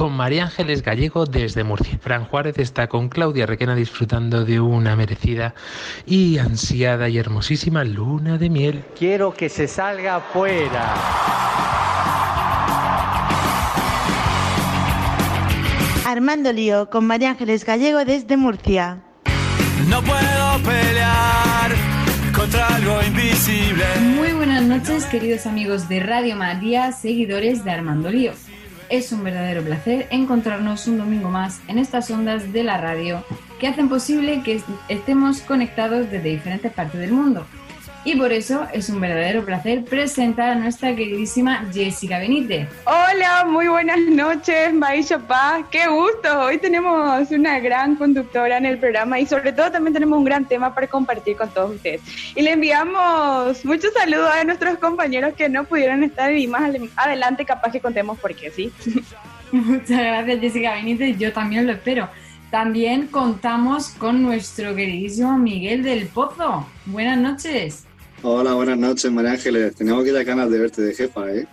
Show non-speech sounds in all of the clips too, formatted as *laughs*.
Con María Ángeles Gallego desde Murcia. Fran Juárez está con Claudia Requena disfrutando de una merecida y ansiada y hermosísima luna de miel. Quiero que se salga afuera. Armando Lío con María Ángeles Gallego desde Murcia. No puedo pelear contra algo invisible. Muy buenas noches, queridos amigos de Radio María, seguidores de Armando Lío. Es un verdadero placer encontrarnos un domingo más en estas ondas de la radio que hacen posible que estemos conectados desde diferentes partes del mundo. Y por eso es un verdadero placer presentar a nuestra queridísima Jessica Benítez. Hola, muy buenas noches, Maisha Paz. Qué gusto. Hoy tenemos una gran conductora en el programa y sobre todo también tenemos un gran tema para compartir con todos ustedes. Y le enviamos muchos saludos a nuestros compañeros que no pudieron estar y más adelante capaz que contemos por qué, ¿sí? *laughs* Muchas gracias, Jessica Benítez. Yo también lo espero. También contamos con nuestro queridísimo Miguel del Pozo. Buenas noches. Hola, buenas noches, María Ángeles. Teníamos que ir a ganas de verte de jefa, ¿eh?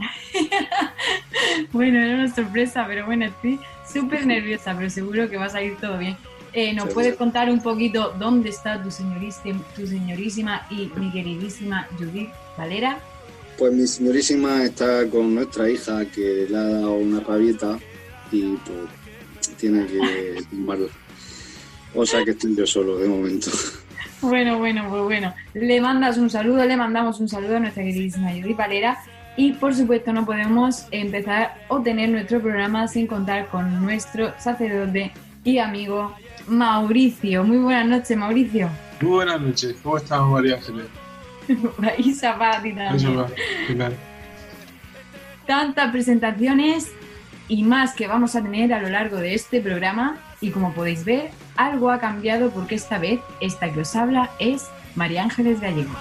*laughs* bueno, era una sorpresa, pero bueno, estoy súper nerviosa, pero seguro que va a salir todo bien. Eh, ¿Nos puedes contar un poquito dónde está tu señorísima, tu señorísima y mi queridísima Judith Valera? Pues mi señorísima está con nuestra hija que le ha dado una rabieta y pues tiene que *laughs* tumbarla. O sea que estoy yo solo de momento. Bueno, bueno, pues bueno. Le mandas un saludo, le mandamos un saludo a nuestra queridísima Yuri Palera. Y por supuesto no podemos empezar o tener nuestro programa sin contar con nuestro sacerdote y amigo Mauricio. Muy buenas noches, Mauricio. Muy buenas noches. ¿Cómo estás, María Ángeles? y Zapati también. Tantas presentaciones y más que vamos a tener a lo largo de este programa. Y como podéis ver, algo ha cambiado porque esta vez esta que os habla es María Ángeles Gallego.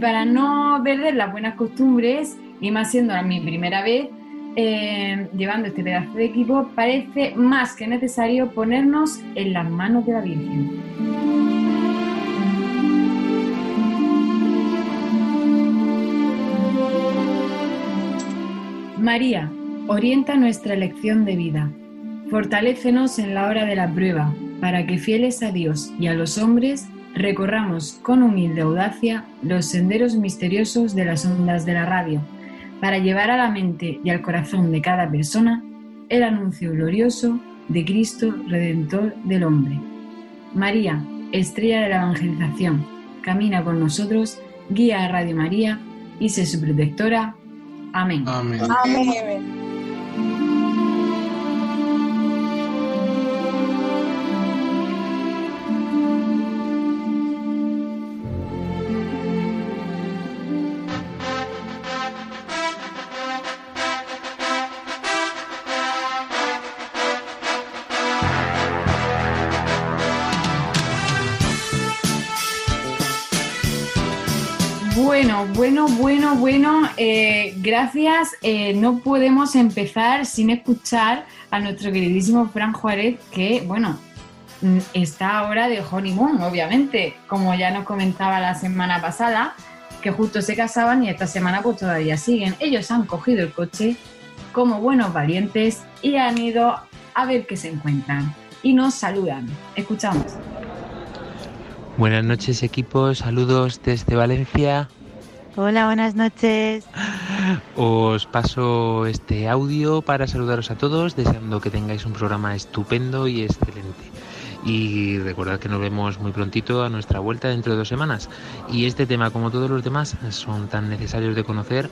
Para no perder las buenas costumbres, y más siendo mi primera vez eh, llevando este pedazo de equipo, parece más que necesario ponernos en las manos de la Virgen. María, orienta nuestra elección de vida. Fortalécenos en la hora de la prueba, para que fieles a Dios y a los hombres recorramos con humilde audacia los senderos misteriosos de las ondas de la radio, para llevar a la mente y al corazón de cada persona el anuncio glorioso de Cristo Redentor del hombre. María, estrella de la evangelización, camina con nosotros, guía a Radio María y sé su protectora. Amén. Amén. Amén. Bueno, eh, gracias. Eh, no podemos empezar sin escuchar a nuestro queridísimo Fran Juárez, que, bueno, mm, está ahora de honeymoon, obviamente, como ya nos comentaba la semana pasada, que justo se casaban y esta semana pues todavía siguen. Ellos han cogido el coche como buenos valientes y han ido a ver qué se encuentran. Y nos saludan. Escuchamos. Buenas noches equipo, saludos desde Valencia. Hola, buenas noches. Os paso este audio para saludaros a todos, deseando que tengáis un programa estupendo y excelente. Y recordad que nos vemos muy prontito a nuestra vuelta dentro de dos semanas. Y este tema, como todos los demás, son tan necesarios de conocer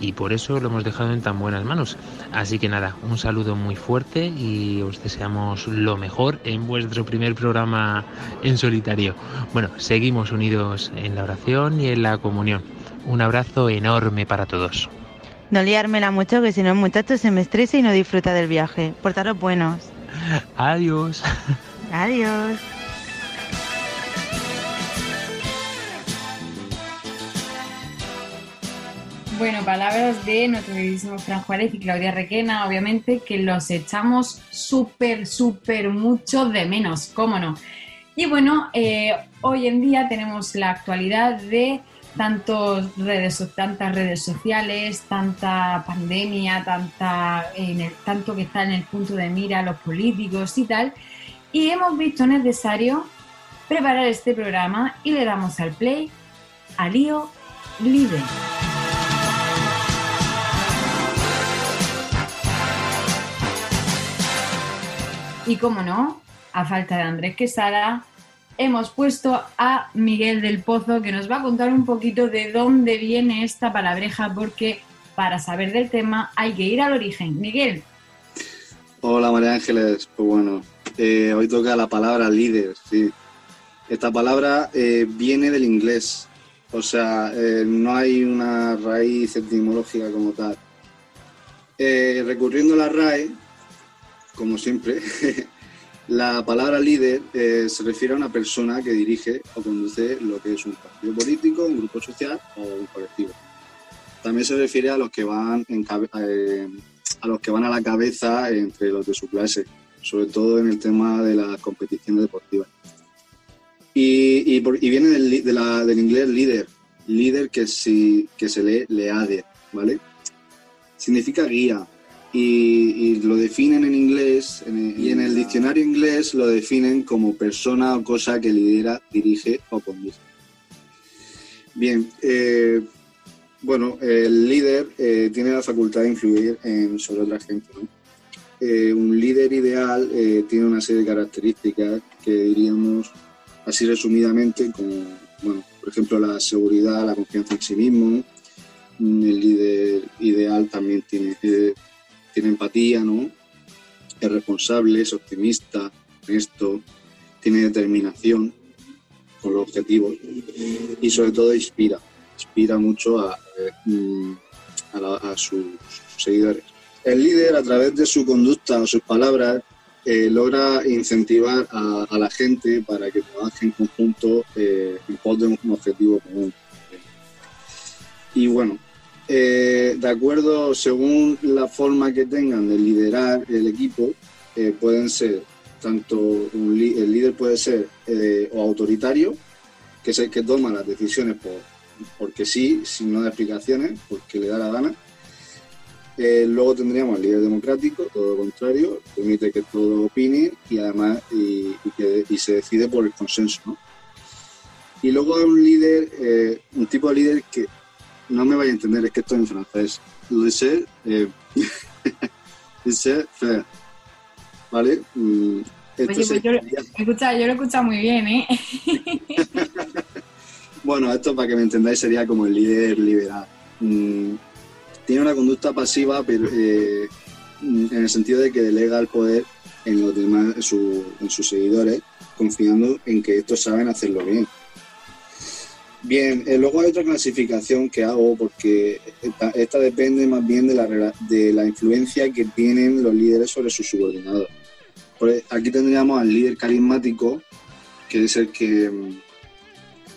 y por eso lo hemos dejado en tan buenas manos. Así que nada, un saludo muy fuerte y os deseamos lo mejor en vuestro primer programa en solitario. Bueno, seguimos unidos en la oración y en la comunión. Un abrazo enorme para todos. No liármela mucho, que si no el muchacho se me estresa y no disfruta del viaje. Portaros buenos. Adiós. Adiós. Bueno, palabras de nuestro queridísimo Fran Juárez y Claudia Requena, obviamente, que los echamos súper, súper mucho de menos, cómo no. Y bueno, eh, hoy en día tenemos la actualidad de tantos redes, tantas redes sociales, tanta pandemia, tanto que está en el punto de mira los políticos y tal. Y hemos visto necesario preparar este programa y le damos al play a Lío Líder. Y como no, a falta de Andrés Quesada, hemos puesto a Miguel del Pozo que nos va a contar un poquito de dónde viene esta palabreja, porque para saber del tema hay que ir al origen. Miguel. Hola María Ángeles, pues bueno, eh, hoy toca la palabra líder, sí. Esta palabra eh, viene del inglés, o sea, eh, no hay una raíz etimológica como tal. recurriendo a la RAE, como siempre, *laughs* la palabra líder eh, se refiere a una persona que dirige o conduce lo que es un partido político, un grupo social o un colectivo. También se refiere a los que van, eh, a, los que van a la cabeza entre los de su clase, sobre todo en el tema de las competiciones deportivas. Y, viene del, inglés líder, líder que, si, que se lee leader, ¿vale? Significa guía, y, lo definen en inglés y en el diccionario inglés lo definen como persona o cosa que lidera, dirige o conduce. Bien, eh, bueno, el líder eh, tiene la facultad de influir en, sobre otra gente. Eh, un líder ideal tiene una serie de características que diríamos así resumidamente como, bueno, por ejemplo, la seguridad, la confianza en sí mismo. El líder ideal también tiene tiene empatía, ¿no? Es responsable, es optimista, honesto, tiene determinación con los objetivos y sobre todo inspira, inspira mucho a, mm, sus seguidores. El líder a través de su conducta o sus palabras eh, logra incentivar a, la gente para que trabaje en conjunto eh, en un objetivo común. Y bueno, eh, de acuerdo, según la forma que tengan de liderar el equipo, eh, pueden ser tanto el líder puede ser eh, o autoritario, que es el que toma las decisiones por, porque sí, sin no dar explicaciones, porque le da la gana. luego tendríamos el líder democrático, todo lo contrario, permite que todo opine y además y, que, y se decide por el consenso. ¿no? Y luego hay un líder, un tipo de líder que no me vaya a entender, es que estoy en francés. Laissez, eh, *laughs* faire. ¿Vale? Mm, Oye, pues yo, escucha, yo lo he escuchado muy bien, ¿eh? *laughs* bueno, esto para que me entendáis sería como el líder liberal. Mm, tiene una conducta pasiva, pero eh, en el sentido de que delega el poder en los demás, en sus seguidores, confiando en que estos saben hacerlo bien. Bien, eh, luego hay otra clasificación que hago porque esta, depende más bien de la, de la influencia que tienen los líderes sobre sus subordinados. E, aquí tendríamos al líder carismático, que es el que,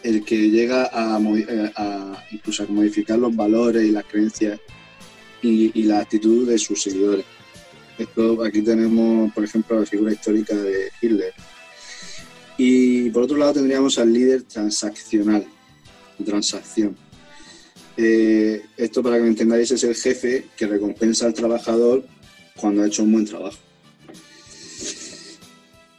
el que llega a, eh, a incluso a modificar los valores y las creencias y, y la actitud de sus seguidores. Esto, aquí tenemos, por ejemplo, la figura histórica de Hitler. Y por otro lado tendríamos al líder transaccional, transacción. Eh, esto, para que me entendáis, es el jefe que recompensa al trabajador cuando ha hecho un buen trabajo.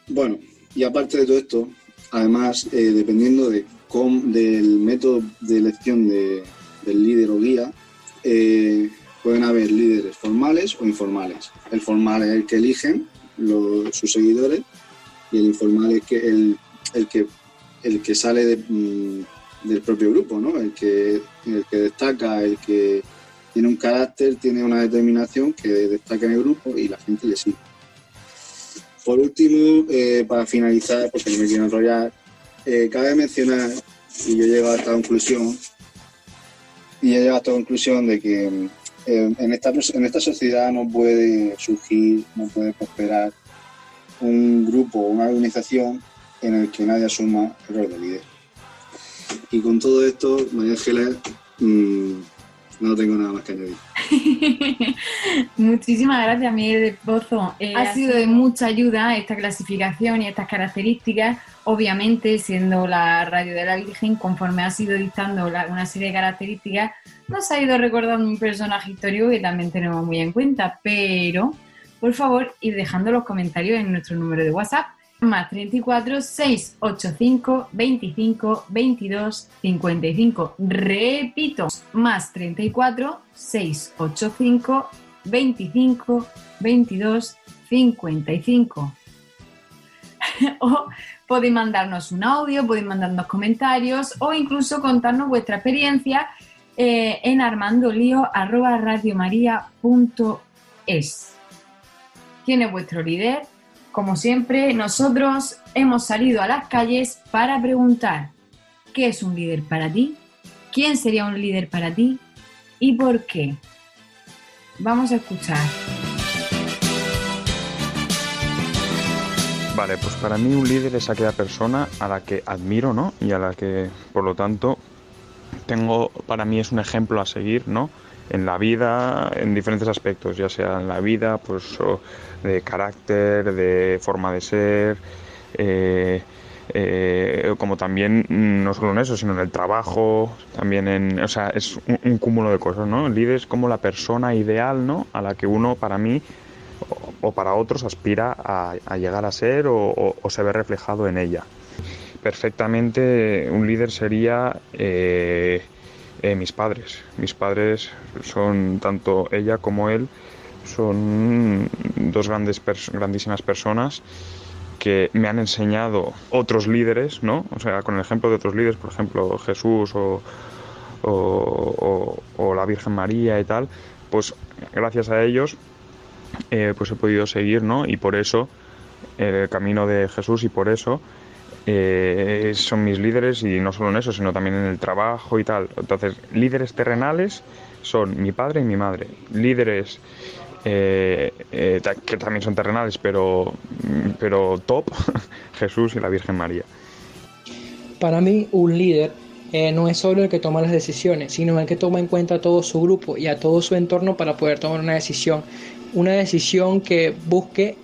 Bueno, y aparte de todo esto, además, eh, dependiendo de del método de elección del líder o guía, eh, pueden haber líderes formales o informales. El formal es el que eligen sus seguidores y el informal es que el, el que el que sale de, mm, del propio grupo, ¿no? El que, el que destaca, el que tiene un carácter, tiene una determinación que destaca en el grupo y la gente le sigue. Por último, eh, para finalizar, porque no me quiero enrollar, eh, cabe mencionar, y yo he llegado a esta conclusión, y he llegado a esta conclusión de que eh, en, esta, en esta sociedad no puede surgir, no puede prosperar un grupo, una organización en el que nadie asuma el rol de líder. Y con todo esto, María Ángeles, mmm, no tengo nada más que añadir. *laughs* Muchísimas gracias, Miguel de Pozo. Eh, ha sido de mucha ayuda esta clasificación y estas características. Obviamente, siendo la radio de la Virgen, conforme ha sido dictando una serie de características, nos ha ido recordando un personaje histórico que también tenemos muy en cuenta. Pero, por favor, ir dejando los comentarios en nuestro número de WhatsApp más 34 685 25 22 55. Repito, más 34 685 25 22 55. o podéis mandarnos un audio, podéis mandarnos comentarios o incluso contarnos vuestra experiencia eh, en armandolio.radiomaria.es. ¿Quién es vuestro líder? Como siempre, nosotros hemos salido a las calles para preguntar, ¿qué es un líder para ti? ¿Quién sería un líder para ti? ¿Y por qué? Vamos a escuchar. Vale, pues para mí un líder es aquella persona a la que admiro, ¿no? Y a la que, por lo tanto, tengo, para mí es un ejemplo a seguir, ¿no? En la vida, en diferentes aspectos, ya sea en la vida, pues de carácter, de forma de ser, eh, eh, como también mm, no solo en eso, sino en el trabajo, también en, o sea, es un, cúmulo de cosas, ¿no? El líder es como la persona ideal, ¿no? A la que uno, para mí, o, para otros, aspira a, llegar a ser o, se ve reflejado en ella. Perfectamente, un líder sería eh, mis padres. Mis padres son tanto ella como él son dos grandes grandísimas personas que me han enseñado otros líderes, ¿no? O sea, con el ejemplo de otros líderes, por ejemplo, Jesús o, o, la Virgen María y tal, pues gracias a ellos eh, pues he podido seguir, ¿no? Y por eso el camino de Jesús y por eso eh, son mis líderes y no solo en eso, sino también en el trabajo y tal. Entonces, líderes terrenales son mi padre y mi madre. Líderes eh, eh, que también son terrenales, pero, pero top, *laughs* Jesús y la Virgen María. Para mí, un líder no es solo el que toma las decisiones, sino el que toma en cuenta a todo su grupo y a todo su entorno para poder tomar una decisión. Una decisión que busque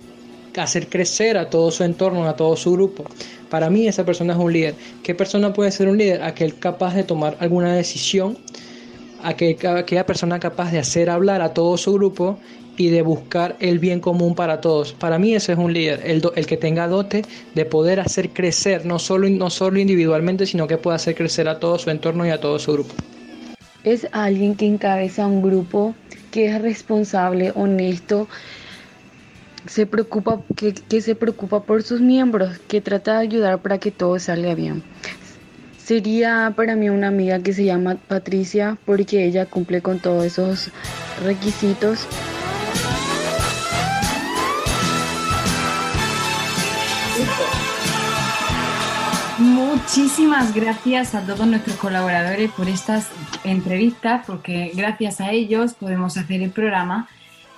hacer crecer a todo su entorno, a todo su grupo. Para mí esa persona es un líder. ¿Qué persona puede ser un líder? Aquel capaz de tomar alguna decisión, aquella persona capaz de hacer hablar a todo su grupo y de buscar el bien común para todos. Para mí ese es un líder, el, el que tenga dote de poder hacer crecer, no solo, no solo individualmente, sino que pueda hacer crecer a todo su entorno y a todo su grupo. Es alguien que encabeza un grupo, que es responsable, honesto, se preocupa, que, que se preocupa por sus miembros, que trata de ayudar para que todo salga bien. Sería para mí una amiga que se llama Patricia porque ella cumple con todos esos requisitos. Muchísimas gracias a todos nuestros colaboradores por estas entrevistas, porque gracias a ellos podemos hacer el programa.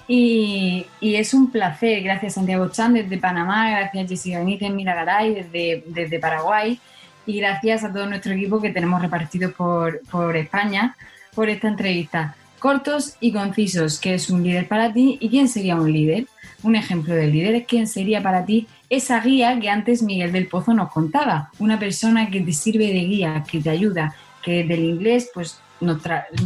Y, es un placer, gracias Santiago Chan desde Panamá, gracias Jessica Benítez Miragaray desde, desde Paraguay y gracias a todo nuestro equipo que tenemos repartido por, por España por esta entrevista. Cortos y concisos, ¿qué es un líder para ti y quién sería un líder? Un ejemplo de líder es quién sería para ti esa guía que antes Miguel del Pozo nos contaba, una persona que te sirve de guía, que te ayuda, que del inglés pues nos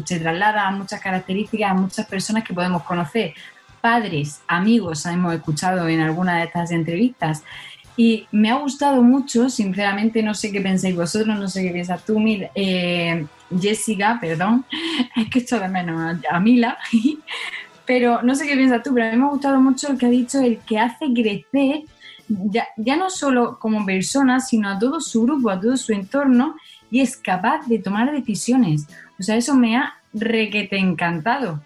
se traslada a muchas características, a muchas personas que podemos conocer, padres, amigos, hemos escuchado en alguna de estas entrevistas. Y me ha gustado mucho, sinceramente no sé qué pensáis vosotros, no sé qué piensas tú, eh, Jessica, perdón, *laughs* es que esto de menos a Mila, *laughs* pero no sé qué piensas tú, pero a mí me ha gustado mucho el que ha dicho, el que hace crecer ya, ya no solo como persona, sino a todo su grupo, a todo su entorno, y es capaz de tomar decisiones. O sea, eso me ha requete encantado.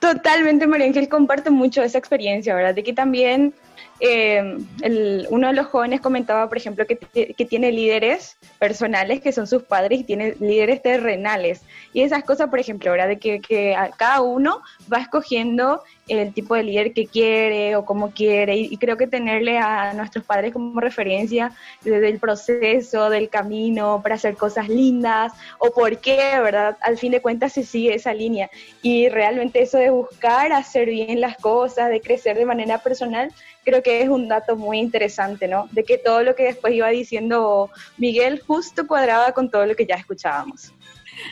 Totalmente, María Ángel, comparto mucho esa experiencia, ¿verdad? De que también eh, el- uno de los jóvenes comentaba, por ejemplo, que, que tiene líderes personales que son sus padres y tiene líderes terrenales. Y esas cosas, por ejemplo, ¿verdad? De que, que cada uno va escogiendo el tipo de líder que quiere o cómo quiere. Y, creo que tenerle a nuestros padres como referencia desde el proceso, del camino, para hacer cosas lindas o por qué, ¿verdad? Al fin de cuentas se sigue esa línea. Y realmente eso de buscar hacer bien las cosas, de crecer de manera personal, creo que es un dato muy interesante, ¿no? De que todo lo que después iba diciendo Miguel justo cuadraba con todo lo que ya escuchábamos.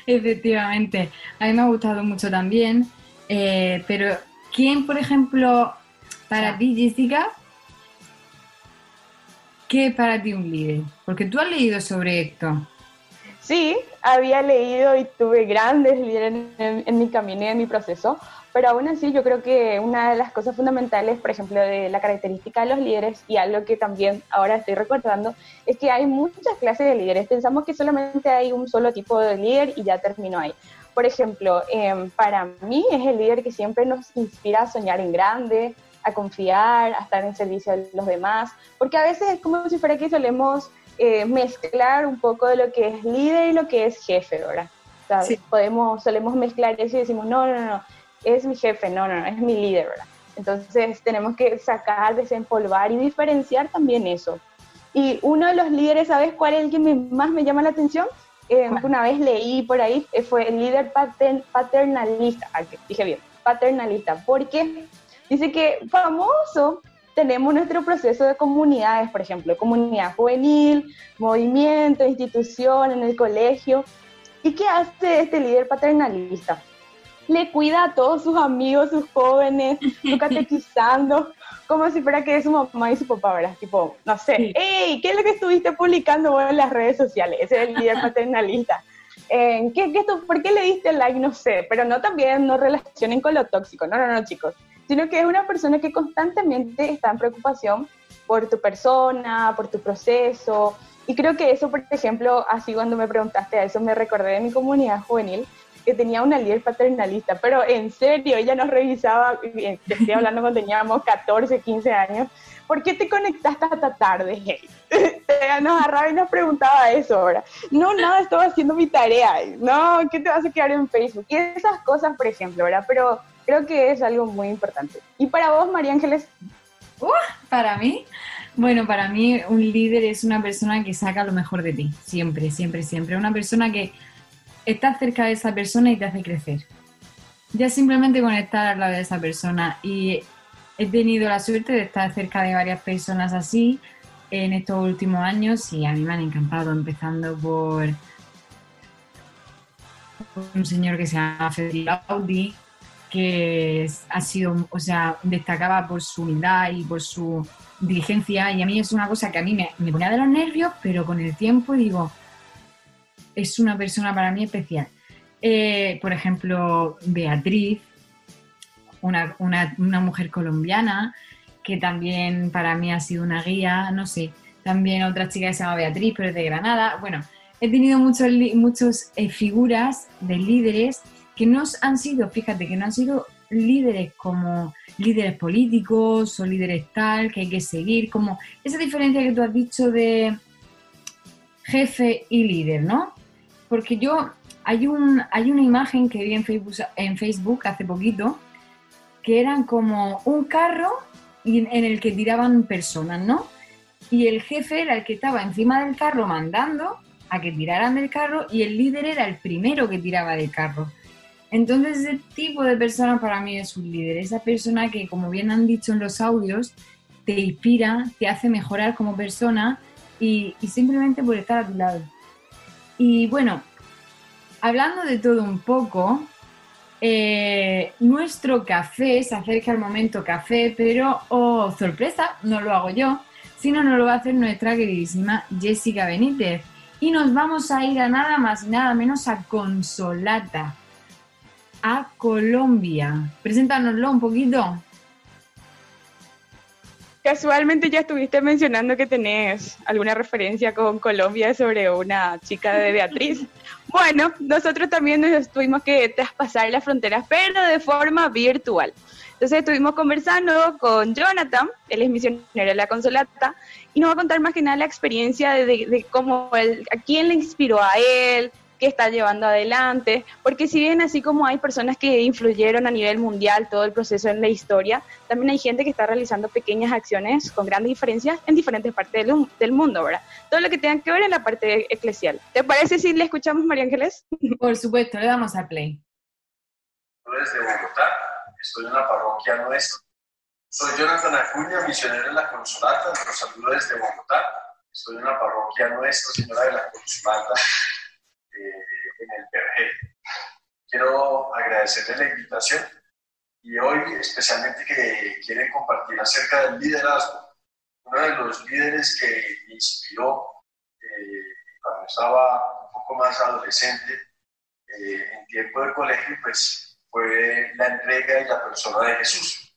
Efectivamente, a mí me ha gustado mucho también, eh, pero ¿quién, por ejemplo, para ti, Jessica, qué es para ti un líder? Porque tú has leído sobre esto. Sí, había leído y tuve grandes líderes en, en mi camino y en mi proceso, pero aún así yo creo que una de las cosas fundamentales, por ejemplo, de la característica de los líderes y algo que también ahora estoy recordando, es que hay muchas clases de líderes. Pensamos que solamente hay un solo tipo de líder y ya terminó ahí. Por ejemplo, em, para mí es el líder que siempre nos inspira a soñar en grande, a confiar, a estar en servicio de los demás, porque a veces es como si fuera que solemos eh, mezclar un poco de lo que es líder y lo que es jefe, ¿verdad? O sea, Sí. podemos, solemos mezclar eso y decimos, no, no, no, es mi jefe, no, no, no, es mi líder, ¿verdad? Entonces tenemos que sacar, desempolvar y diferenciar también eso. Y uno de los líderes, ¿sabes cuál es el que me- más me llama la atención? Eh, una vez leí por ahí, eh, fue el líder pater- paternalista, ah, dije bien, paternalista, porque dice que famoso tenemos nuestro proceso de comunidades, por ejemplo, comunidad juvenil, movimiento, institución, en el colegio. ¿Y qué hace este líder paternalista? Le cuida a todos sus amigos, sus jóvenes, *laughs* catequizando, como si fuera que es su mamá y su papá, ¿verdad? Tipo, no sé, hey, ¿qué es lo que estuviste publicando vos en las redes sociales? Ese es el líder paternalista. Eh, ¿qué, qué esto, ¿Por qué le diste like? No sé, pero no también no relacionen con lo tóxico, no, no, no, chicos, sino que es una persona que constantemente está en preocupación por tu persona, por tu proceso, y creo que eso, por ejemplo, así cuando me preguntaste a eso, me recordé de mi comunidad juvenil, que tenía una líder paternalista, pero en serio, ella nos revisaba, eh, te estoy hablando cuando teníamos 14, 15 años, ¿por qué te conectaste hasta tarde? Hey? *laughs* Nos agarraba y nos preguntaba eso ahora. No, nada, estaba haciendo mi tarea. No, ¿qué te vas a quedar en Facebook? Y esas cosas, por ejemplo, ¿verdad? Pero creo que es algo muy importante. Y para vos, María Ángeles, Para mí, bueno, para mí un líder es una persona que saca lo mejor de ti, siempre, siempre, siempre. Una persona que está cerca de esa persona y te hace crecer. Ya simplemente con estar al lado de esa persona. Y he tenido la suerte de estar cerca de varias personas así en estos últimos años y a mí me han encantado, empezando por un señor que se llama Federico Audi, que ha sido, o sea, destacaba por su humildad y por su diligencia y a mí es una cosa que a mí me, me ponía de los nervios, pero con el tiempo digo, es una persona para mí especial. Eh, por ejemplo, Beatriz, una, una- mujer colombiana que también para mí ha sido una guía, no sé, también otra chica que se llama Beatriz, pero es de Granada. Bueno, he tenido muchos, li- muchos eh, figuras de líderes que no han sido, fíjate, que no han sido líderes como líderes políticos o líderes tal que hay que seguir, como esa diferencia que tú has dicho de jefe y líder, ¿no? Porque yo, hay, un, hay una imagen que vi en Facebook, en Facebook hace poquito que eran como un carro en el que tiraban personas, ¿no? Y el jefe era el que estaba encima del carro mandando a que tiraran del carro y el líder era el primero que tiraba del carro. Entonces ese tipo de persona para mí es un líder, esa persona que como bien han dicho en los audios, te inspira, te hace mejorar como persona y, y simplemente por estar a tu lado. Y bueno, hablando de todo un poco, eh, nuestro café se acerca al momento café, pero, oh, sorpresa, no lo hago yo, sino no lo va a hacer nuestra queridísima Jessica Benítez. Y nos vamos a ir a nada más y nada menos a Consolata, a Colombia. Preséntanoslo un poquito. Casualmente ya estuviste mencionando que tenés alguna referencia con Colombia sobre una chica de Beatriz. Bueno, nosotros también nos tuvimos que traspasar las fronteras, pero de forma virtual. Entonces estuvimos conversando con Jonathan, él es misionero de la Consolata, y nos va a contar más que nada la experiencia de, cómo él, a quién le inspiró a él, que está llevando adelante, porque si bien así como hay personas que influyeron a nivel mundial todo el proceso en la historia, también hay gente que está realizando pequeñas acciones con grandes diferencias en diferentes partes del, del mundo, ¿verdad? Todo lo que tenga que ver en la parte eclesial. ¿Te parece si le escuchamos, María Ángeles? Por supuesto, le damos a play. Desde Bogotá, estoy en la parroquia nuestra. Soy Jonathan Acuña, misionero en la Consolata, los saludo desde Bogotá. Estoy en la parroquia Nuestra Señora de la Consolata en el Vergel. Quiero agradecerles la invitación y hoy especialmente que quieren compartir acerca del liderazgo. Uno de los líderes que me inspiró eh, cuando estaba un poco más adolescente, eh, en tiempo de colegio, pues fue la entrega y la persona de Jesús.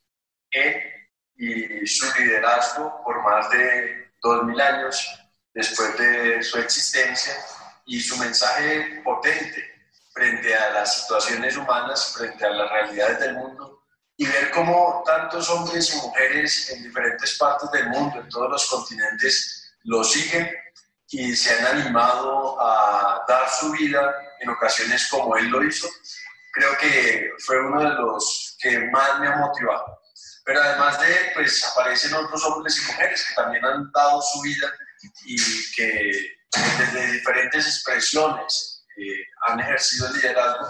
Él y su liderazgo por más de dos mil años después de su existencia y su mensaje potente frente a las situaciones humanas, frente a las realidades del mundo, y ver cómo tantos hombres y mujeres en diferentes partes del mundo, en todos los continentes, lo siguen y se han animado a dar su vida en ocasiones como él lo hizo. Creo que fue uno de los que más me ha motivado. Pero además de él, pues aparecen otros hombres y mujeres que también han dado su vida y que desde diferentes expresiones eh, han ejercido el liderazgo,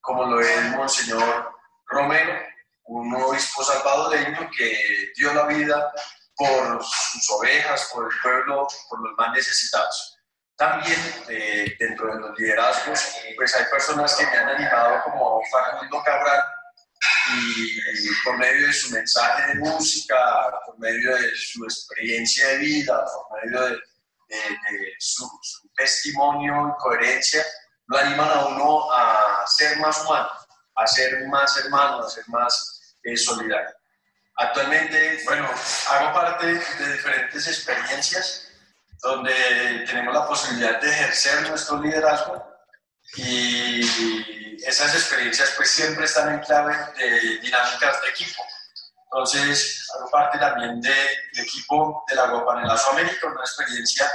como lo es Monseñor Romero, un obispo salvadoreño que dio la vida por sus ovejas, por el pueblo, por los más necesitados. También eh, dentro de los liderazgos, pues hay personas que me han animado como Facundo Cabral y, por medio de su mensaje de música, por medio de su experiencia de vida, por medio de, de, su, testimonio y coherencia, lo animan a uno a ser más humano, a ser más hermano, a ser más eh, solidario. Actualmente, bueno, hago parte de diferentes experiencias donde tenemos la posibilidad de ejercer nuestro liderazgo y esas experiencias pues siempre están en clave de dinámicas de equipo. Entonces, hago parte también del equipo de la Guapanelazo América, una experiencia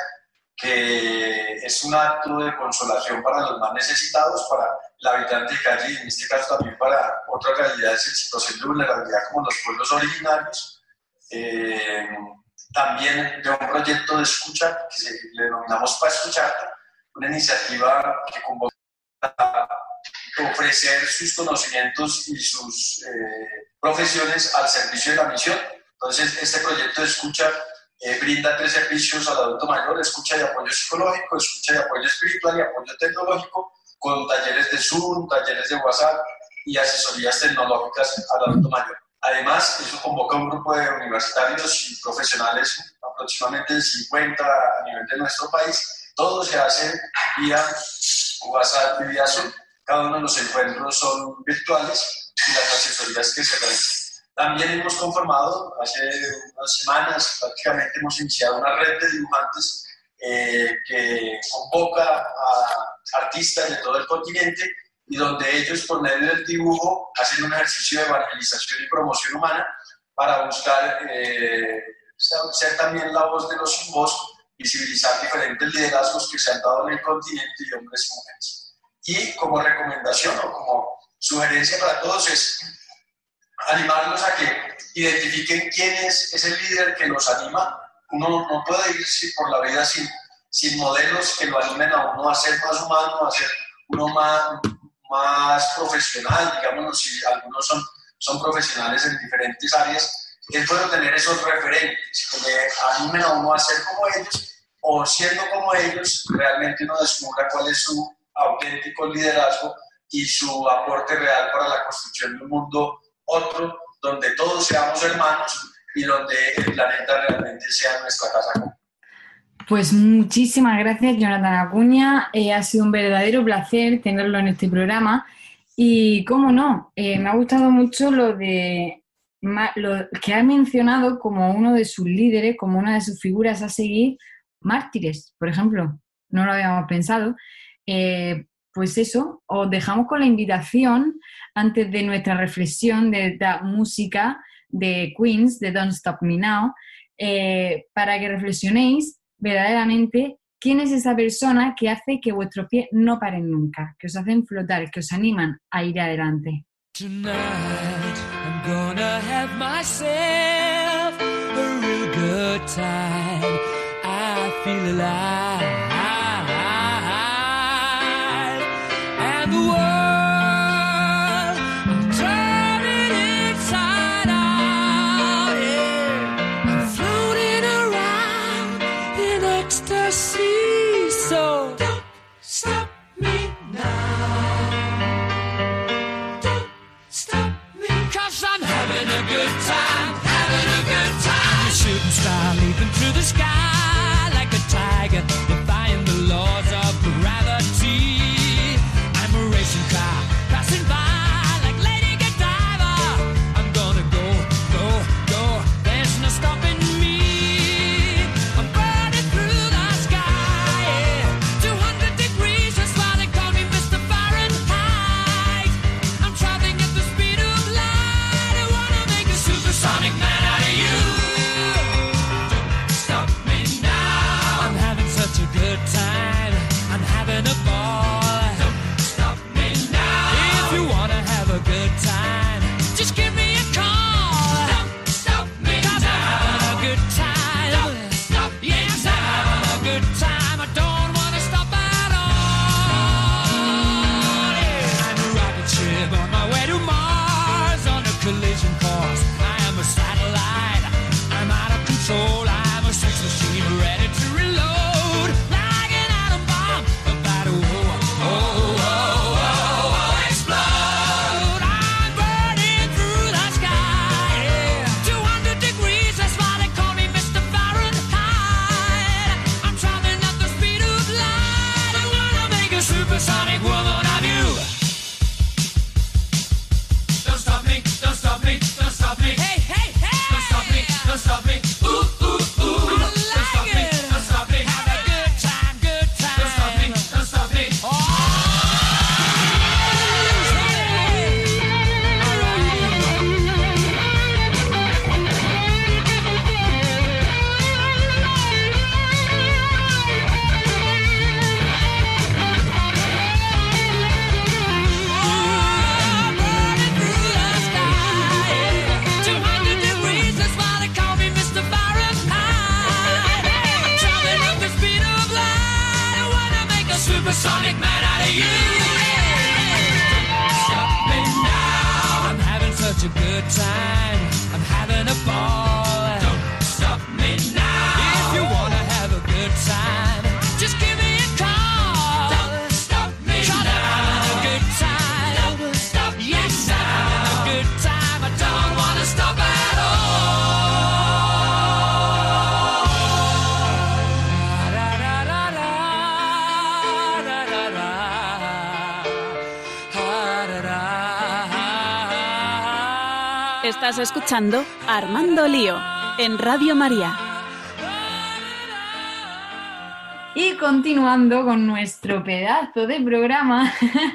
que es un acto de consolación para los más necesitados, para el habitante de calle y en este caso también para otras realidades en situación de vulnerabilidad como los pueblos originarios. Eh, también de un proyecto de escucha que le denominamos para escuchar, una iniciativa que convoca ofrecer sus conocimientos y sus eh, profesiones al servicio de la misión. Entonces, este proyecto de escucha eh, brinda tres servicios al adulto mayor, escucha y apoyo psicológico, escucha y apoyo espiritual y apoyo tecnológico, con talleres de Zoom, talleres de WhatsApp y asesorías tecnológicas al adulto mayor. Además, eso convoca a un grupo de universitarios y profesionales, aproximadamente 50 a nivel de nuestro país. Todo se hace vía WhatsApp y vía Zoom. Cada uno de los encuentros son virtuales y las asesorías que se realizan. También hemos conformado, hace unas semanas prácticamente hemos iniciado una red de dibujantes eh, que convoca a artistas de todo el continente y donde ellos por medio del dibujo hacen un ejercicio de evangelización y promoción humana para buscar eh, ser también la voz de los sin voz, visibilizar diferentes liderazgos que se han dado en el continente y hombres y mujeres. Y como recomendación o como sugerencia para todos es animarlos a que identifiquen quién es ese líder que los anima. Uno no puede ir por la vida sin, sin modelos que lo animen a uno a ser más humano, a ser uno más, más profesional, digamos, si algunos son, son profesionales en diferentes áreas, es bueno tener esos referentes que le animen a uno a ser como ellos o siendo como ellos, realmente uno descubra cuál es su auténtico liderazgo y su aporte real para la construcción de un mundo otro, donde todos seamos hermanos y donde el planeta realmente sea nuestra casa Pues muchísimas gracias, Jonathan Acuña. Eh, ha sido un verdadero placer tenerlo en este programa. Y cómo no, eh, me ha gustado mucho lo de lo que ha mencionado como uno de sus líderes, como una de sus figuras a seguir, mártires, por ejemplo. No lo habíamos pensado. Eh, pues eso, os dejamos con la invitación antes de nuestra reflexión de esta música de Queens, de Don't Stop Me Now, eh, para que reflexionéis verdaderamente quién es esa persona que hace que vuestros pies no paren nunca, que os hacen flotar, que os animan a ir adelante. Tonight, I'm gonna have myself a real good time. escuchando Armando Lío en Radio María. Y continuando con nuestro pedazo de programa,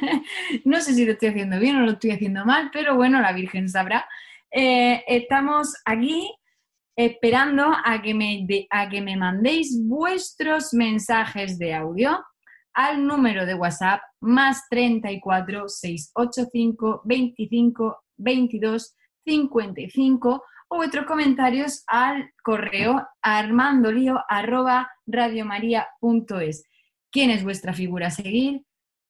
*laughs* no sé si lo estoy haciendo bien o lo estoy haciendo mal, pero bueno, la Virgen sabrá. Eh, estamos aquí esperando a que, me a que me mandéis vuestros mensajes de audio al número de WhatsApp más 34 685 25 22 55 o vuestros comentarios al correo armandolio.radiomaría.es. ¿Quién es vuestra figura a seguir?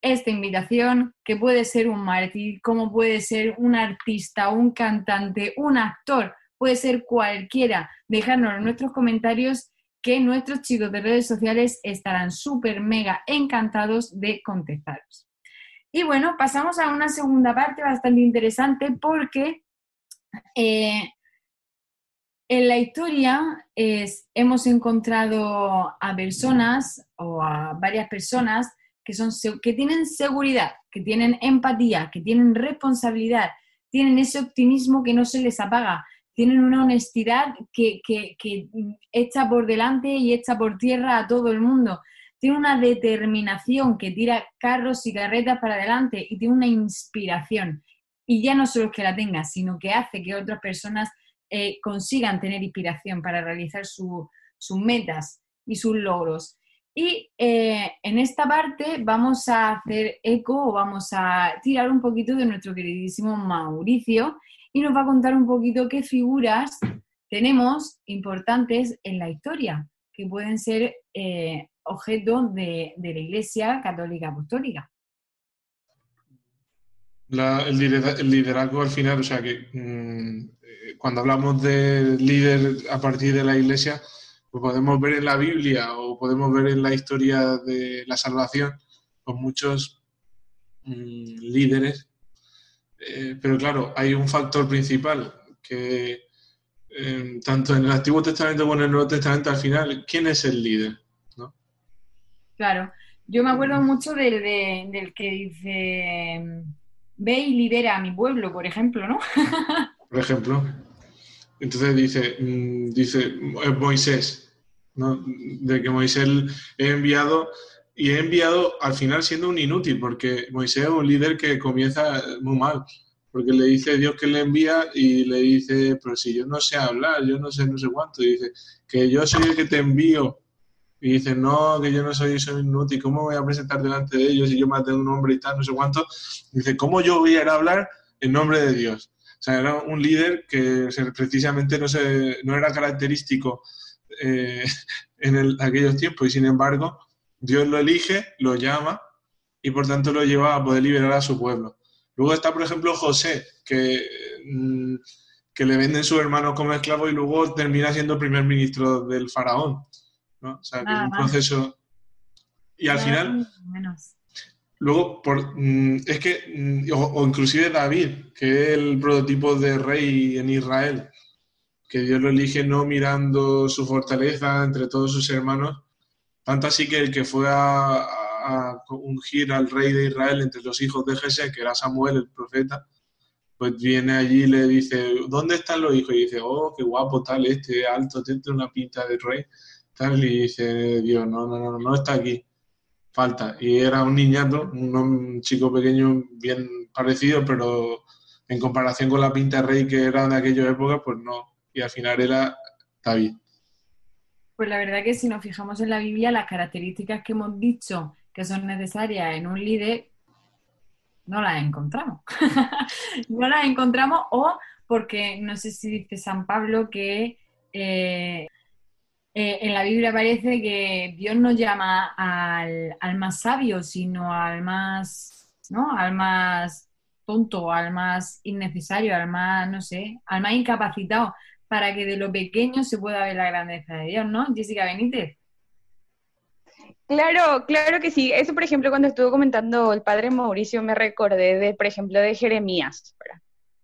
Esta invitación, que puede ser un mártir, como puede ser un artista, un cantante, un actor, puede ser cualquiera. Dejadnos nuestros comentarios que nuestros chicos de redes sociales estarán súper mega encantados de contestaros. Y bueno, pasamos a una segunda parte bastante interesante porque eh, en la historia hemos encontrado a personas o a varias personas que, son, que tienen seguridad, que tienen empatía, que tienen responsabilidad, tienen ese optimismo que no se les apaga, tienen una honestidad que, que, que echa por delante y echa por tierra a todo el mundo, tiene una determinación que tira carros y carretas para adelante y tiene una inspiración. Y ya no solo que la tenga, sino que hace que otras personas eh, consigan tener inspiración para realizar su- sus metas y sus logros. Y eh, en esta parte vamos a hacer eco o vamos a tirar un poquito de nuestro queridísimo Mauricio y nos va a contar un poquito qué figuras tenemos importantes en la historia que pueden ser eh, objeto de, de la Iglesia Católica Apostólica. La- el, lidera- el liderazgo al final, o sea que mm, eh, cuando hablamos de líder a partir de la iglesia, pues podemos ver en la Biblia o podemos ver en la historia de la salvación, pues muchos mm, líderes. Eh, pero claro, hay un factor principal que eh, tanto en el Antiguo Testamento como en el Nuevo Testamento al final, ¿quién es el líder? Claro, yo me acuerdo mucho del, de- del que dice, ve y lidera a mi pueblo, por ejemplo, ¿no? *laughs* por ejemplo. Entonces dice, mm, dice es Moisés, ¿no? de que Moisés he enviado y he enviado al final siendo un inútil, porque Moisés es un líder que comienza muy mal, porque le dice Dios que le envía y le dice, pero si yo no sé hablar, yo no sé no sé cuánto, y dice, que yo soy el que te envío. Y dice, no, que yo no soy, soy inútil, ¿cómo voy a presentar delante de ellos si yo maté a un hombre y tal, no sé cuánto? Dice, ¿cómo yo voy a hablar en nombre de Dios? O sea, era un líder que precisamente no, se, no era característico eh, *laughs* en el- aquellos tiempos y sin embargo Dios lo elige, lo llama y por tanto lo lleva a poder liberar a su pueblo. Luego está, por ejemplo, José, que, mm, que le venden sus hermanos como esclavos y luego termina siendo primer ministro del faraón. ¿No? O sea, que es un proceso... Y al final, menos. Luego, por, mm, es que, mm, o, o inclusive David, que es el prototipo de rey en Israel, que Dios lo elige no mirando su fortaleza entre todos sus hermanos, tanto así que el que fue a, a- ungir al rey de Israel entre los hijos de Jesé, que era Samuel, el profeta, pues viene allí y le dice, ¿dónde están los hijos? Y dice, oh, qué guapo tal este, alto, tiene una pinta de rey, tal, y dice Dios, no, no, no, no está aquí falta. Y era un niñato, un, chico pequeño bien parecido, pero en comparación con la pinta rey que era de aquella época, pues no. Y al final era David. Pues la verdad que si nos fijamos en la Biblia, las características que hemos dicho que son necesarias en un líder, no las encontramos. *laughs* no las encontramos o porque no sé si dice San Pablo que eh, eh, en la Biblia parece que Dios no llama al, al más sabio, sino al más, ¿no? Al más tonto, al más innecesario, al más, no sé, al más incapacitado, para que de lo pequeño se pueda ver la grandeza de Dios, ¿no? Jessica Benítez. Claro, claro que sí. Eso, por ejemplo, cuando estuvo comentando el padre Mauricio, me recordé de, por ejemplo, de Jeremías.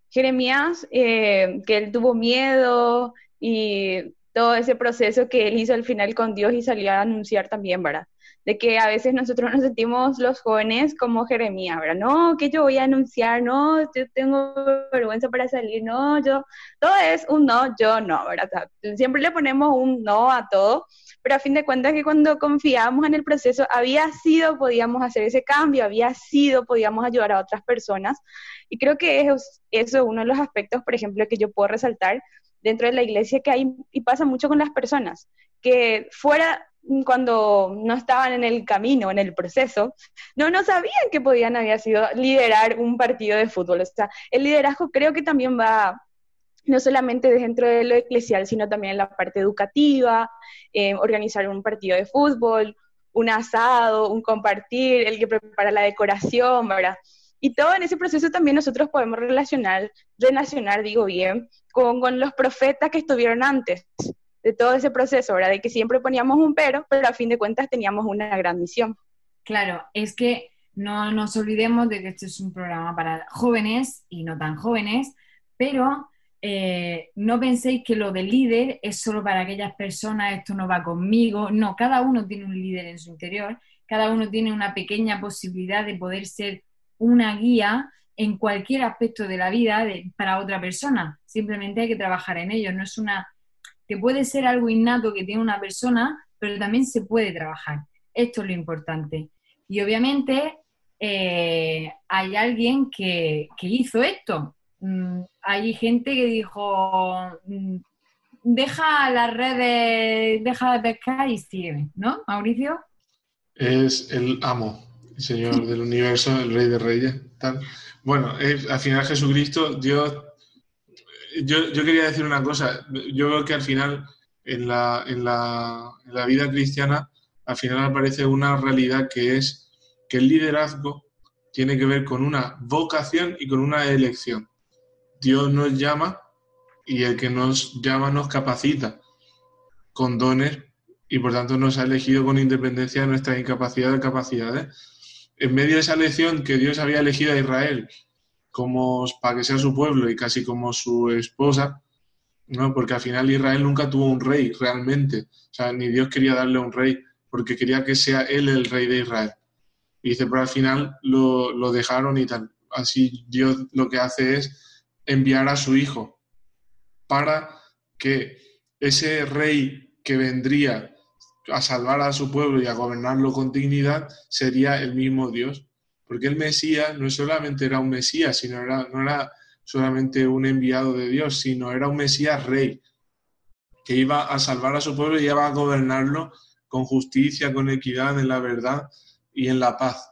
Jeremías, eh, que él tuvo miedo y todo ese proceso que él hizo al final con Dios y salió a anunciar también, ¿verdad? De que a veces nosotros nos sentimos los jóvenes como Jeremías, ¿verdad? No, que yo voy a anunciar, no, yo tengo vergüenza para salir, no, yo, todo es un no, yo no, ¿verdad? Siempre le ponemos un no a todo, pero a fin de cuentas que cuando confiábamos en el proceso, había sido, podíamos hacer ese cambio, había sido, podíamos ayudar a otras personas. Y creo que es, eso es uno de los aspectos, por ejemplo, que yo puedo resaltar dentro de la iglesia que hay y pasa mucho con las personas, que fuera cuando no estaban en el camino, en el proceso, no, no sabían que podían había sido liderar un partido de fútbol. O sea, el liderazgo creo que también va no solamente dentro de lo eclesial, sino también en la parte educativa, eh, organizar un partido de fútbol, un asado, un compartir, el que prepara la decoración, ¿verdad? Y todo en ese proceso también nosotros podemos relacionar, relacionar, digo bien, con, con los profetas que estuvieron antes de todo ese proceso, ¿verdad? De que siempre poníamos un pero, pero a fin de cuentas teníamos una gran misión. Claro, es que no nos olvidemos de que este es un programa para jóvenes y no tan jóvenes, pero eh, no penséis que lo de líder es solo para aquellas personas, esto no va conmigo. No, cada uno tiene un líder en su interior, cada uno tiene una pequeña posibilidad de poder ser una guía en cualquier aspecto de la vida para otra persona. Simplemente hay que trabajar en ello. No es una que puede ser algo innato que tiene una persona, pero también se puede trabajar. Esto es lo importante. Y obviamente eh, hay alguien que, que hizo esto. Mm, hay gente que dijo, mm, deja las redes, deja de pescar y sígueme, ¿no, Mauricio? Es el amo, Señor del universo, el Rey de Reyes. Bueno, es- al final Jesucristo, Dios. Yo, yo quería decir una cosa. Yo veo que al final, en la, en la, la vida cristiana, al final aparece una realidad que es que el liderazgo tiene que ver con una vocación y con una elección. Dios nos llama y el que nos llama nos capacita con dones y por tanto nos ha elegido con independencia de nuestras incapacidades o capacidades. En medio de esa elección que Dios había elegido a Israel como para que sea su pueblo y casi como su esposa, ¿no? porque al final Israel nunca tuvo un rey realmente, o sea, ni Dios quería darle un rey, porque quería que sea él el rey de Israel. Y dice, pero al final lo, lo dejaron y tal. Así Dios lo que hace es enviar a su hijo para que ese rey que vendría a salvar a su pueblo y a gobernarlo con dignidad sería el mismo Dios. Porque el Mesías no solamente era un Mesías, sino era, no era solamente un enviado de Dios, sino era un Mesías rey, que iba a salvar a su pueblo y iba a gobernarlo con justicia, con equidad, en la verdad y en la paz.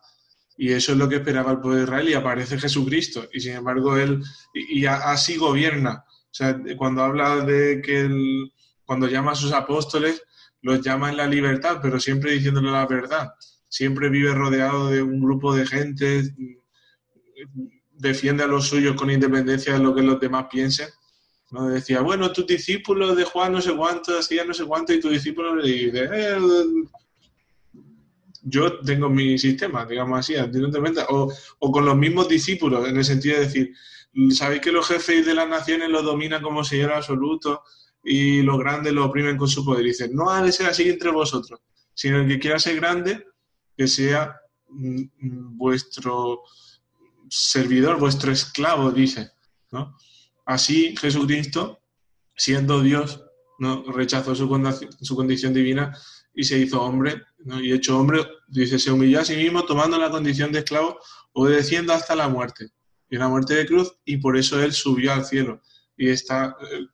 Y eso es lo que esperaba el pueblo de Israel y aparece Jesucristo. Y sin embargo, él, y, así gobierna. O sea, cuando habla de que él, cuando llama a sus apóstoles, los llama en la libertad, pero siempre diciéndole la verdad. Siempre vive rodeado de un grupo de gente, defiende a los suyos con independencia de lo que los demás piensen. ¿no? Decía, bueno, tus discípulos de Juan no sé cuánto, hacían no sé cuánto, y tus discípulos le dice, "Eh, yo tengo mi sistema, digamos así, a ti no te metas". O, o con los mismos discípulos, en el sentido de decir, ¿sabéis que los jefes de las naciones los dominan como señor absoluto y los grandes los oprimen con su poder? Y no ha de ser así entre vosotros, sino el que quiera ser grande, que sea mm, mm, vuestro servidor, vuestro esclavo, dice. ¿no? Así Jesucristo, siendo Dios, ¿no? rechazó su, su condición divina y se hizo hombre, ¿no? y hecho hombre, dice, se humilló a sí mismo tomando la condición de esclavo, obedeciendo hasta la muerte, y una muerte de cruz, y por eso él subió al cielo. Y está, eh,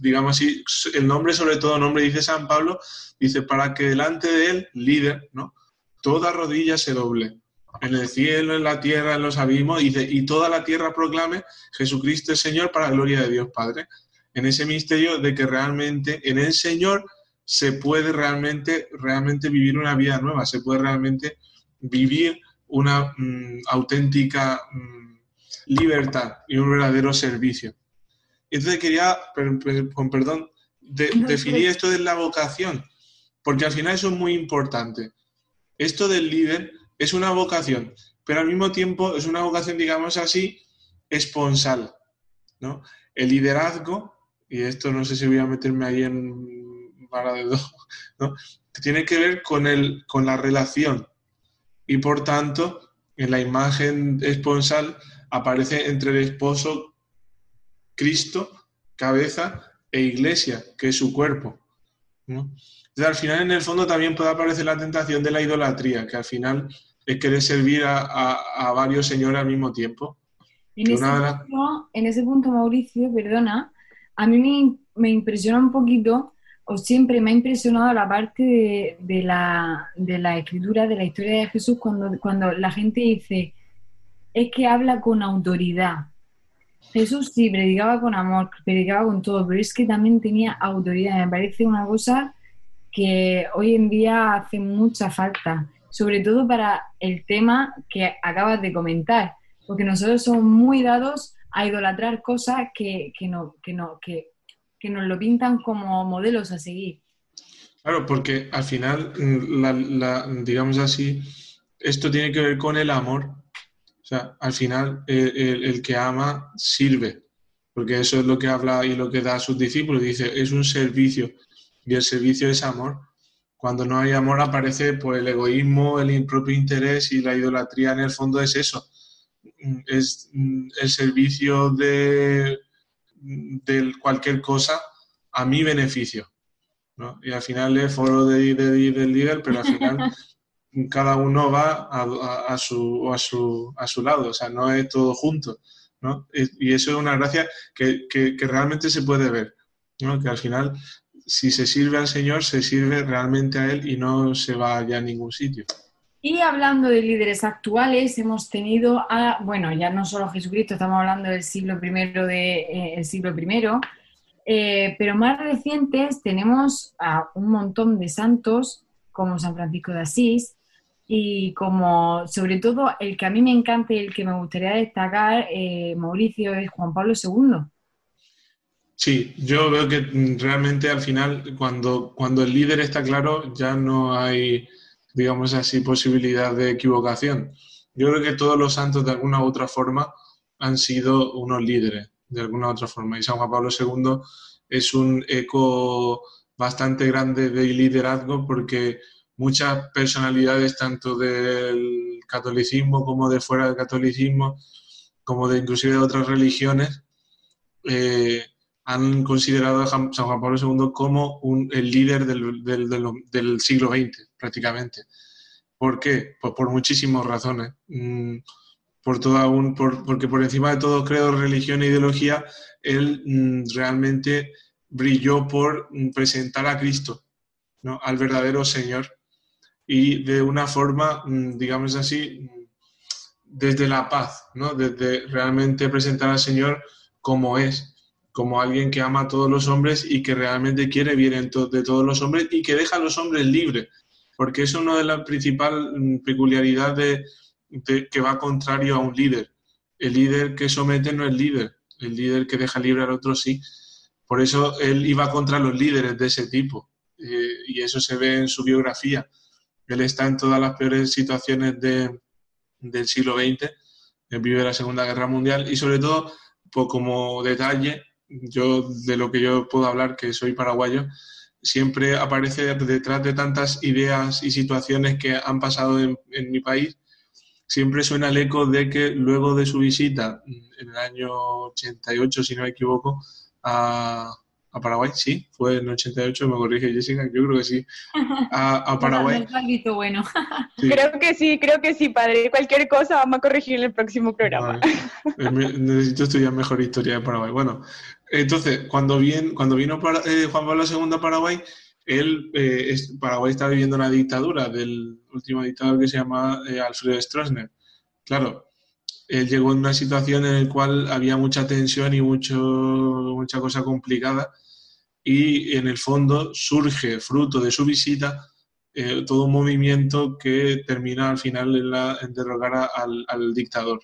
digamos así, el nombre, sobre todo nombre, dice San Pablo, dice, para que delante de él, líder, ¿no? Toda rodilla se doble, en el cielo, en la tierra, en los abismos, dice, y toda la tierra proclame Jesucristo es Señor para la gloria de Dios Padre. En ese misterio de que realmente en el Señor se puede realmente, realmente vivir una vida nueva, se puede realmente vivir una mm, auténtica mm, libertad y un verdadero servicio. Entonces quería, per- per- con perdón, de- definir esto de la vocación, porque al final eso es muy importante. Esto del líder es una vocación, pero al mismo tiempo es una vocación, digamos así, esponsal. ¿no? El liderazgo, y esto no sé si voy a meterme ahí en vara de dos, *laughs* ¿no? tiene que ver con, el, con la relación. Y por tanto, en la imagen esponsal aparece entre el esposo Cristo, cabeza, e iglesia, que es su cuerpo. ¿no? Entonces, al final, en el fondo, también puede aparecer la tentación de la idolatría, que al final es querer servir a, a- a varios señores al mismo tiempo. En ese, las- punto, en ese punto, Mauricio, perdona, a mí me, me impresiona un poquito, o siempre me ha impresionado la parte de, de la, de la escritura, de la historia de Jesús, cuando, cuando la gente dice, es que habla con autoridad. Jesús sí, predicaba con amor, predicaba con todo, pero es que también tenía autoridad. Me parece una cosa que hoy en día hace mucha falta, sobre todo para el tema que acabas de comentar, porque nosotros somos muy dados a idolatrar cosas que, que, no, que, no, que, que nos lo pintan como modelos a seguir. Claro, porque al final, mm, la- la- digamos así, esto tiene que ver con el amor. O sea, al final, el, el- el que ama sirve, porque eso es lo que habla y lo que da a sus discípulos. Dice, es un servicio, y el servicio es amor. Cuando no hay amor aparece pues, el egoísmo, el propio interés y la idolatría en el fondo es eso. es el servicio de, de cualquier cosa a mi beneficio. ¿no? Y al final es foro de, de- del líder, pero al final *laughs* cada uno va a, su, a, su, a su lado, o sea, no es todo junto. ¿no? Y eso es una gracia que, que- que realmente se puede ver, ¿no? que al final, si se sirve al Señor, se sirve realmente a Él y no se va ya a ningún sitio. Y hablando de líderes actuales, hemos tenido a, bueno, ya no solo Jesucristo, estamos hablando del siglo primero de, eh, el siglo primero, eh, pero más recientes tenemos a un montón de santos como San Francisco de Asís y como, sobre todo, el que a mí me encanta y el que me gustaría destacar, eh, Mauricio, es Juan Pablo II. Sí, yo veo que realmente al final, cuando, cuando el líder está claro, ya no hay, digamos así, posibilidad de equivocación. Yo creo que todos los santos, de alguna u otra forma, han sido unos líderes, de alguna u otra forma. Y San Juan Pablo II es un eco bastante grande de liderazgo porque muchas personalidades, tanto del catolicismo como de fuera del catolicismo, como de inclusive de otras religiones, eh, han considerado a San Juan Pablo II como un- el líder del, siglo XX, prácticamente. ¿Por qué? Pues por muchísimas razones. Mm, por toda un, por- porque por encima de todo credo, religión e ideología, él mm, realmente brilló por mm, presentar a Cristo, ¿no? al verdadero Señor, y de una forma, mm, digamos así, mm, desde la paz, ¿no? desde realmente presentar al Señor como es, como alguien que ama a todos los hombres y que realmente quiere bien de todos los hombres y que deja a los hombres libres, porque eso es una de las principales peculiaridades de, de- que va contrario a un líder. El líder que somete no es líder, el líder que deja libre al otro sí. Por eso él iba contra los líderes de ese tipo eh, y eso se ve en su biografía. Él está en todas las peores situaciones de- del siglo XX, él vive la Segunda Guerra Mundial y sobre todo, pues como detalle, yo de lo que yo puedo hablar, que soy paraguayo, siempre aparece detrás de tantas ideas y situaciones que han pasado en, en mi país, siempre suena el eco de que luego de su visita en el año 88, si no me equivoco, a, a Paraguay, sí, fue en el 88, me corrige Jessica, yo creo que sí, a, a *laughs* Paraguay. Bueno. Sí. *laughs* Creo que sí, creo que sí, padre. Cualquier cosa vamos a corregir en el próximo programa. Eh, Necesito estudiar mejor historia de Paraguay. Bueno, entonces, cuando, vien- cuando vino para- eh, Juan Pablo II a Paraguay, él, eh, es- Paraguay estaba viviendo una dictadura del último dictador que se llama eh, Alfredo Stroessner. Claro, él llegó en una situación en la cual había mucha tensión y mucho, mucha cosa complicada y en el fondo surge, fruto de su visita, eh, todo un movimiento que termina al final en, la- en derrocar a- al, al dictador.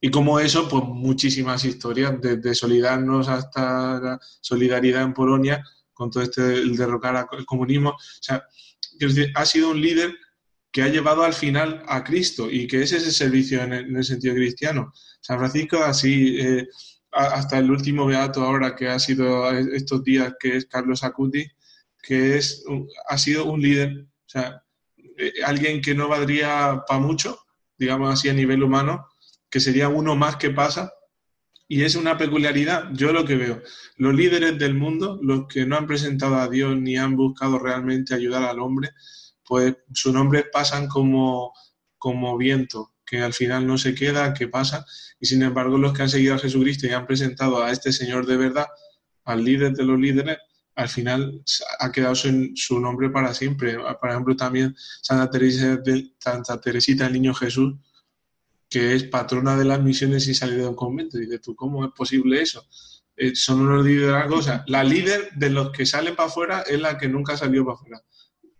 Y como eso, pues muchísimas historias, desde Solidarnos hasta la solidaridad en Polonia, con todo este, el derrocar a- el comunismo. O sea, ha sido un líder que ha llevado al final a Cristo y que es ese servicio en el, en el sentido cristiano. San Francisco, así, eh, hasta el último beato ahora que ha sido estos días, que es Carlos Acuti, que es, ha sido un líder, o sea, eh, alguien que no valdría para mucho, digamos así a nivel humano, que sería uno más que pasa, y es una peculiaridad, yo lo que veo. Los líderes del mundo, los que no han presentado a Dios ni han buscado realmente ayudar al hombre, pues sus nombres pasan como, como viento, que al final no se queda, que pasa, y sin embargo los que han seguido a Jesucristo y han presentado a este Señor de verdad, al líder de los líderes, al final ha quedado su, su nombre para siempre. Por ejemplo, también Santa Teresa Santa Teresita el Niño Jesús, que es patrona de las misiones y salida de un convento. Y dices tú, ¿cómo es posible eso? Eh, son unos liderazgos. O sea, la líder de los que salen para afuera es la que nunca salió para afuera.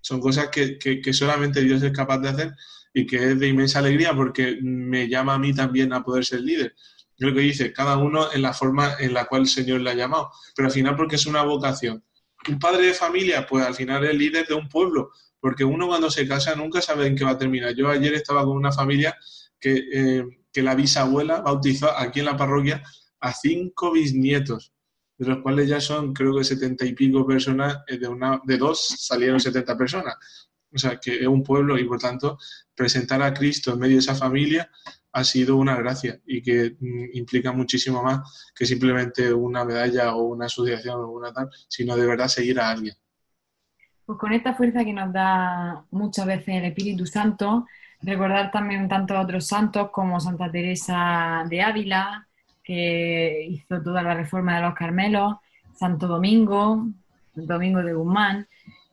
Son cosas que, que solamente Dios es capaz de hacer y que es de inmensa alegría porque me llama a mí también a poder ser líder. Lo que dice, cada uno en la forma en la cual el Señor le ha llamado, pero al final porque es una vocación. Un padre de familia, pues al final es líder de un pueblo, porque uno cuando se casa nunca sabe en qué va a terminar. Yo ayer estaba con una familia que, eh, que la bisabuela bautizó aquí en la parroquia a cinco bisnietos, de los cuales ya son creo que setenta y pico personas, eh, de, una, de dos salieron 70 personas. O sea, que es un pueblo y por tanto presentar a Cristo en medio de esa familia ha sido una gracia y que mm, implica muchísimo más que simplemente una medalla o una asociación o una tal, sino de verdad seguir a alguien. Pues con esta fuerza que nos da muchas veces el Espíritu Santo, recordar también tantos otros santos como Santa Teresa de Ávila, que hizo toda la reforma de los Carmelos, Santo Domingo, Domingo de Guzmán,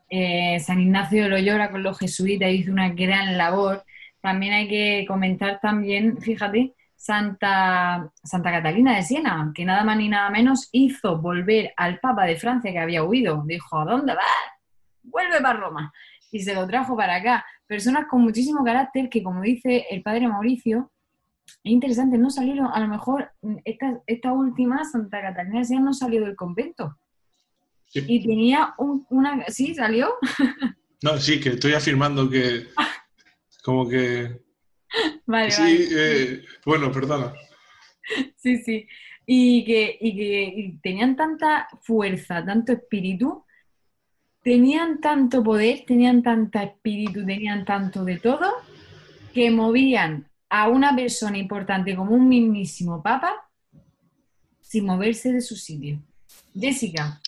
eh, San Ignacio de Loyola con los jesuitas hizo una gran labor. También hay que comentar también, fíjate, Santa, Santa Catalina de Siena, que nada más ni nada menos hizo volver al Papa de Francia que había huido. Dijo, ¿a dónde vas? Vuelve para Roma. Y se lo trajo para acá. Personas con muchísimo carácter que, como dice el padre Mauricio, es interesante, no salieron, a lo mejor esta, esta última, Santa Catalina de Siena, no salió del convento y tenía una... ¿Sí? ¿Salió? *laughs* No, sí, que estoy afirmando que... *laughs* Como que... Vale, sí, eh, bueno, perdona. *laughs* Sí, sí. Y que, y que tenían tanta fuerza, tanto espíritu, tenían tanto poder, tenían tanta espíritu, tenían tanto de todo, que movían a una persona importante como un mismísimo papa sin moverse de su sitio. Jessica.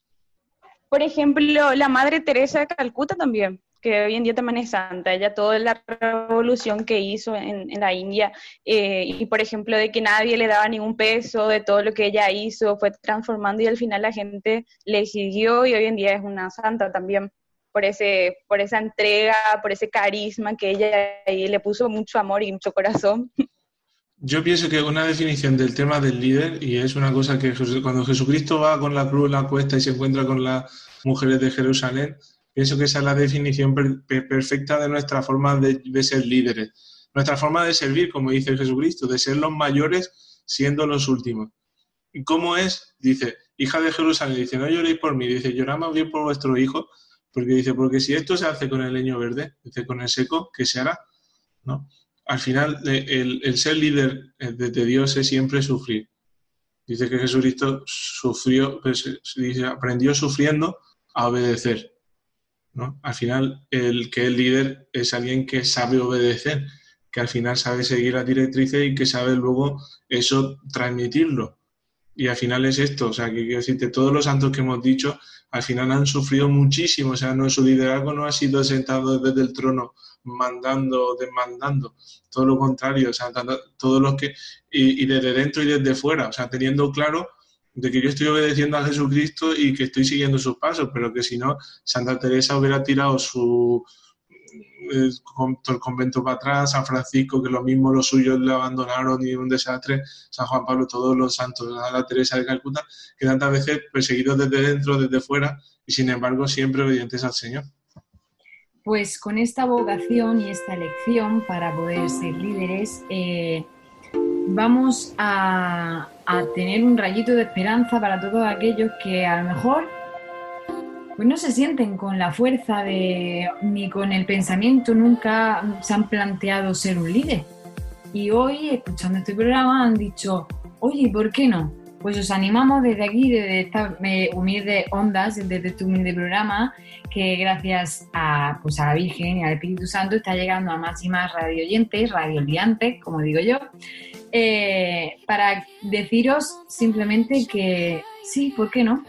Por ejemplo, la Madre Teresa de Calcuta también, que hoy en día también es santa, ella toda la revolución que hizo en, la India, eh, y por ejemplo de que nadie le daba ningún peso de todo lo que ella hizo, fue transformando y al final la gente le siguió y hoy en día es una santa también por, ese, por esa entrega, por ese carisma que ella le puso mucho amor y mucho corazón. *laughs* Yo pienso que una definición del tema del líder, y es una cosa que cuando Jesucristo va con la cruz en la cuesta y se encuentra con las mujeres de Jerusalén, pienso que esa es la definición perfecta de nuestra forma de, ser líderes. Nuestra forma de servir, como dice Jesucristo, de ser los mayores siendo los últimos. ¿Y cómo es? Dice, hija de Jerusalén, dice, no lloréis por mí, dice, llorad más bien por vuestro hijo, porque dice, porque si esto se hace con el leño verde, dice, con el seco, ¿qué se hará? ¿No? Al final el, ser líder eh, de, Dios es siempre sufrir. Dice que Jesucristo sufrió, pues, dice, aprendió sufriendo a obedecer. ¿no? Al final, el que es líder es alguien que sabe obedecer, que al final sabe seguir las directrices y que sabe luego eso transmitirlo. Y al final es esto, o sea, que quiero decirte, todos los santos que hemos dicho, al final han sufrido muchísimo, o sea, no, su liderazgo no ha sido sentado desde el trono mandando, demandando, todo lo contrario, o sea, todos los que, y, desde dentro y desde fuera, o sea, teniendo claro de que yo estoy obedeciendo a Jesucristo y que estoy siguiendo sus pasos, pero que si no, Santa Teresa hubiera tirado su el convento para atrás, San Francisco, que lo mismo los suyos le abandonaron y un desastre, San Juan Pablo, todos los santos, la Teresa de Calcuta, que tantas veces perseguidos desde dentro, desde fuera, y sin embargo siempre obedientes al Señor. Pues con esta vocación y esta elección para poder ser líderes, eh, vamos a, tener un rayito de esperanza para todos aquellos que a lo mejor pues no se sienten con la fuerza de, ni con el pensamiento, nunca se han planteado ser un líder. Y hoy, escuchando este programa, han dicho, oye, ¿por qué no? pues os animamos desde aquí, desde esta eh, humilde ondas, desde este humilde programa, que gracias a, pues a la Virgen y al Espíritu Santo está llegando a más y más radio oyentes, radio liantes, como digo yo, eh, para deciros simplemente que sí, ¿por qué no?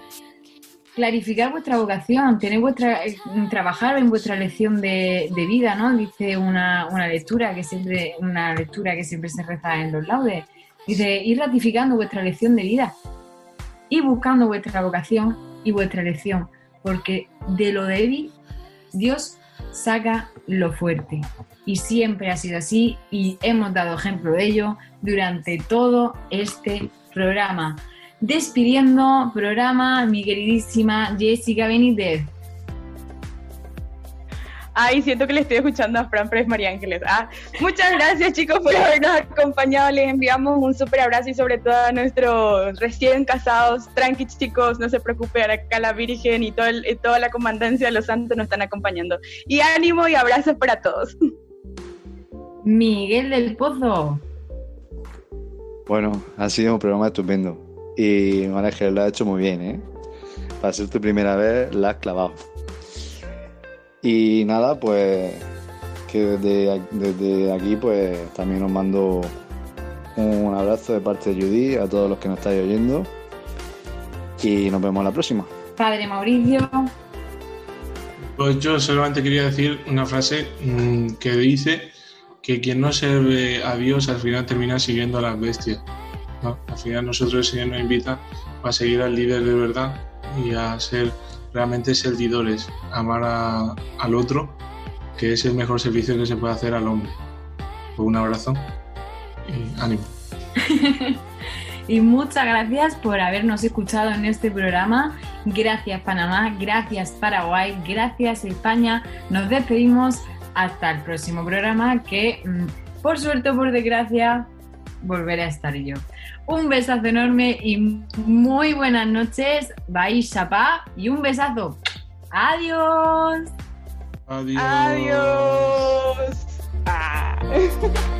Clarificar vuestra vocación, tener vuestra, eh, trabajar en vuestra lección de, de vida, ¿no? Dice una, una, lectura que siempre, una lectura que siempre se reza en los laudes Dice, ir ratificando vuestra lección de vida y buscando vuestra vocación y vuestra elección, porque de lo débil Dios saca lo fuerte. Y siempre ha sido así y hemos dado ejemplo de ello durante todo este programa. Despidiendo programa mi queridísima Jessica Benítez. Ay, siento que le estoy escuchando a Fran, pero es María Ángeles. Ah, muchas gracias chicos por habernos acompañado. Les enviamos un súper abrazo y sobre todo a nuestros recién casados. Tranqui chicos, no se preocupen, acá la Virgen y, todo toda la comandancia de los santos nos están acompañando. Y ánimo y abrazos para todos. Miguel del Pozo. Bueno, ha sido un programa estupendo. Y María lo ha hecho muy bien, ¿eh? Para ser tu primera vez, la has clavado. Y nada, pues que desde, desde aquí pues también os mando un abrazo de parte de Judy a todos los que nos estáis oyendo y nos vemos la próxima. Padre Mauricio. Pues yo solamente quería decir una frase mm, que dice que quien no sirve a Dios al final termina siguiendo a las bestias. Al final nosotros el Señor nos invita a seguir al líder de verdad y a ser realmente servidores, amar a- al otro, que es el mejor servicio que se puede hacer al hombre. Pues un abrazo y ánimo. *laughs* y muchas gracias por habernos escuchado en este programa. Gracias Panamá, gracias Paraguay, gracias España. Nos despedimos hasta el próximo programa que, mm, por suerte o por desgracia, volveré a estar yo. Un besazo enorme y muy buenas noches. Bye, chapá. Y un besazo. Adiós. Adiós. Adiós. Ah. *laughs*